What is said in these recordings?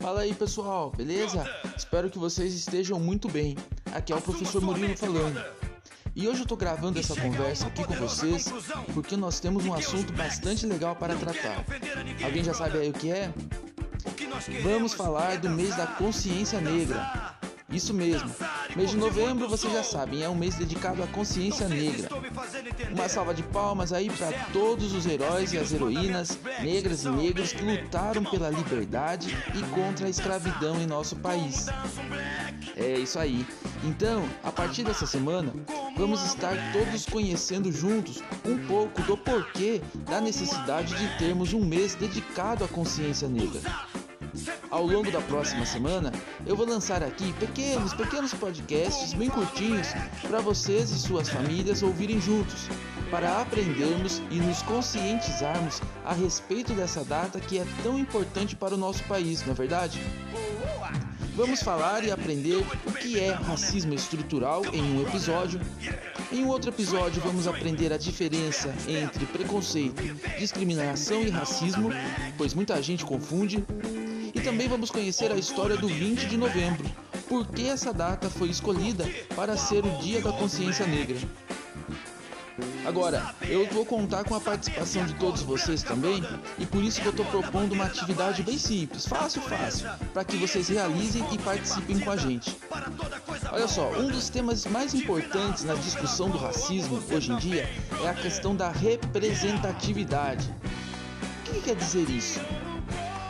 Fala aí pessoal, beleza? Espero que vocês estejam muito bem. Aqui é o professor Murilo falando. E hoje eu tô gravando essa conversa aqui com vocês porque nós temos um assunto bastante legal para tratar. Alguém já sabe aí o que é? Vamos falar do mês da consciência negra. Isso mesmo. Mês de novembro, vocês já sabem, é um mês dedicado à consciência negra. Uma salva de palmas aí para todos os heróis e as heroínas negras e negros que lutaram pela liberdade e contra a escravidão em nosso país. É isso aí. Então, a partir dessa semana, vamos estar todos conhecendo juntos um pouco do porquê da necessidade de termos um mês dedicado à consciência negra. Ao longo da próxima semana, eu vou lançar aqui pequenos, pequenos podcasts bem curtinhos para vocês e suas famílias ouvirem juntos, para aprendermos e nos conscientizarmos a respeito dessa data que é tão importante para o nosso país, não é verdade? Vamos falar e aprender o que é racismo estrutural em um episódio. Em outro episódio, vamos aprender a diferença entre preconceito, discriminação e racismo, pois muita gente confunde. E também vamos conhecer a história do 20 de novembro, por que essa data foi escolhida para ser o Dia da Consciência Negra. Agora, eu vou contar com a participação de todos vocês também, e por isso que eu estou propondo uma atividade bem simples, fácil, fácil, para que vocês realizem e participem com a gente. Olha só, um dos temas mais importantes na discussão do racismo hoje em dia é a questão da representatividade. O que quer dizer isso?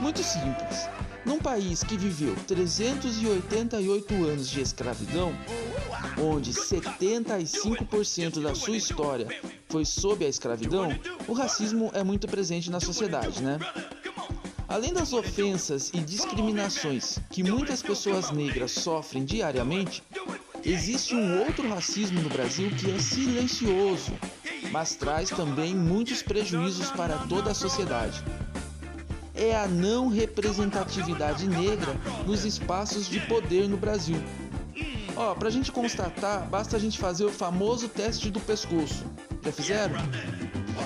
Muito simples. Num país que viveu 388 anos de escravidão, onde 75% da sua história foi sob a escravidão, o racismo é muito presente na sociedade, né? Além das ofensas e discriminações que muitas pessoas negras sofrem diariamente, existe um outro racismo no Brasil que é silencioso, mas traz também muitos prejuízos para toda a sociedade é a não representatividade negra nos espaços de poder no Brasil. Ó, pra gente constatar, basta a gente fazer o famoso teste do pescoço. Já fizeram?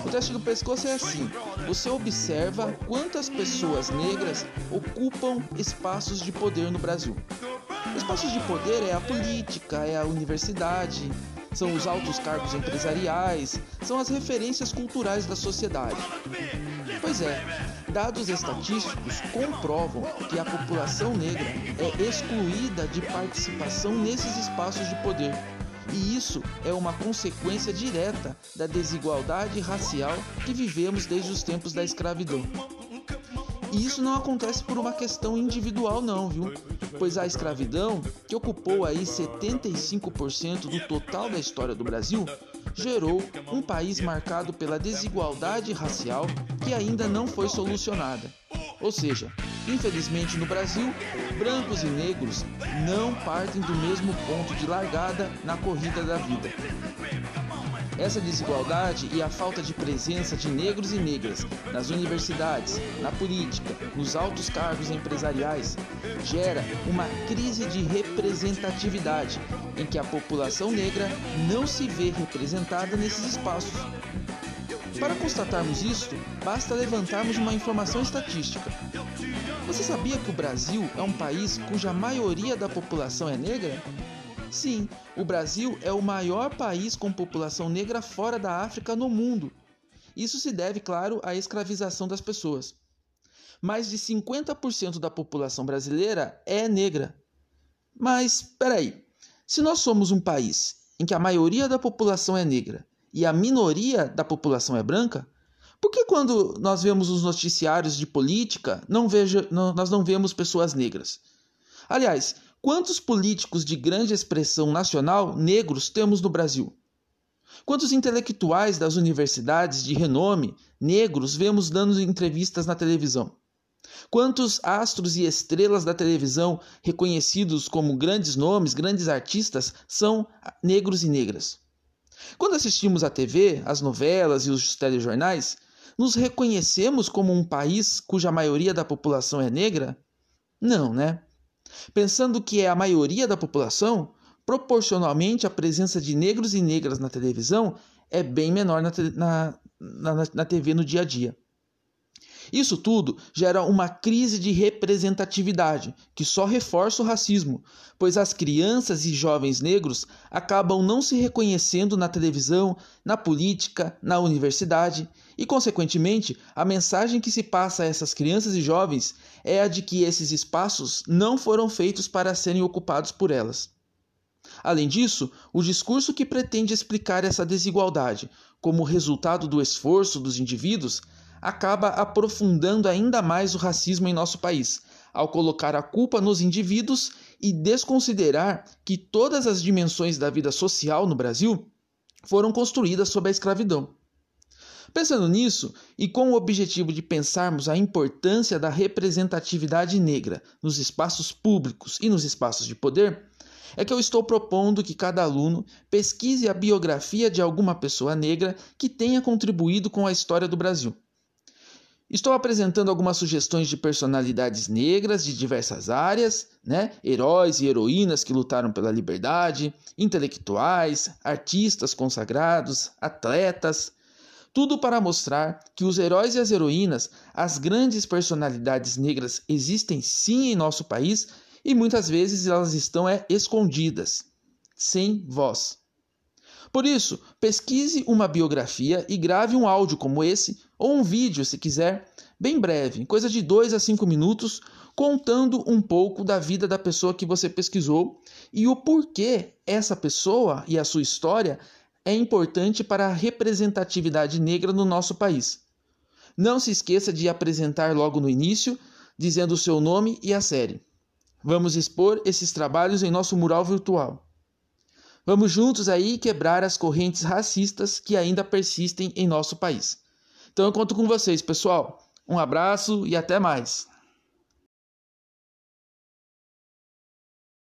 O teste do pescoço é assim: você observa quantas pessoas negras ocupam espaços de poder no Brasil. Espaços de poder é a política, é a universidade, são os altos cargos empresariais, são as referências culturais da sociedade. Pois é, dados estatísticos comprovam que a população negra é excluída de participação nesses espaços de poder. E isso é uma consequência direta da desigualdade racial que vivemos desde os tempos da escravidão. E isso não acontece por uma questão individual não, viu? Pois a escravidão, que ocupou aí 75% do total da história do Brasil, gerou um país marcado pela desigualdade racial que ainda não foi solucionada. Ou seja, infelizmente no Brasil, brancos e negros não partem do mesmo ponto de largada na corrida da vida. Essa desigualdade e a falta de presença de negros e negras nas universidades, na política, nos altos cargos empresariais gera uma crise de representatividade em que a população negra não se vê representada nesses espaços. Para constatarmos isto, basta levantarmos uma informação estatística. Você sabia que o Brasil é um país cuja maioria da população é negra? Sim, o Brasil é o maior país com população negra fora da África no mundo. Isso se deve, claro, à escravização das pessoas. Mais de 50% da população brasileira é negra. Mas, peraí, se nós somos um país em que a maioria da população é negra e a minoria da população é branca, por que quando nós vemos os noticiários de política, não veja, não, nós não vemos pessoas negras? Aliás, Quantos políticos de grande expressão nacional negros temos no Brasil? Quantos intelectuais das universidades de renome negros vemos dando entrevistas na televisão? Quantos astros e estrelas da televisão reconhecidos como grandes nomes, grandes artistas, são negros e negras? Quando assistimos à TV, às novelas e os telejornais, nos reconhecemos como um país cuja maioria da população é negra? Não, né? Pensando que é a maioria da população, proporcionalmente a presença de negros e negras na televisão é bem menor na, na, na, na TV no dia a dia. Isso tudo gera uma crise de representatividade que só reforça o racismo, pois as crianças e jovens negros acabam não se reconhecendo na televisão, na política, na universidade e, consequentemente, a mensagem que se passa a essas crianças e jovens é a de que esses espaços não foram feitos para serem ocupados por elas. Além disso, o discurso que pretende explicar essa desigualdade como resultado do esforço dos indivíduos acaba aprofundando ainda mais o racismo em nosso país, ao colocar a culpa nos indivíduos e desconsiderar que todas as dimensões da vida social no Brasil foram construídas sob a escravidão. Pensando nisso, e com o objetivo de pensarmos a importância da representatividade negra nos espaços públicos e nos espaços de poder, é que eu estou propondo que cada aluno pesquise a biografia de alguma pessoa negra que tenha contribuído com a história do Brasil. Estou apresentando algumas sugestões de personalidades negras de diversas áreas, né? Heróis e heroínas que lutaram pela liberdade, intelectuais, artistas consagrados, atletas. Tudo para mostrar que os heróis e as heroínas, as grandes personalidades negras, existem sim em nosso país e muitas vezes elas estão é, escondidas, sem voz. Por isso, pesquise uma biografia e grave um áudio como esse, ou um vídeo, se quiser, bem breve, coisa de 2 a 5 minutos, contando um pouco da vida da pessoa que você pesquisou e o porquê essa pessoa e a sua história é importante para a representatividade negra no nosso país. Não se esqueça de apresentar logo no início, dizendo o seu nome e a série. Vamos expor esses trabalhos em nosso mural virtual. Vamos juntos aí quebrar as correntes racistas que ainda persistem em nosso país. Então eu conto com vocês, pessoal. Um abraço e até mais.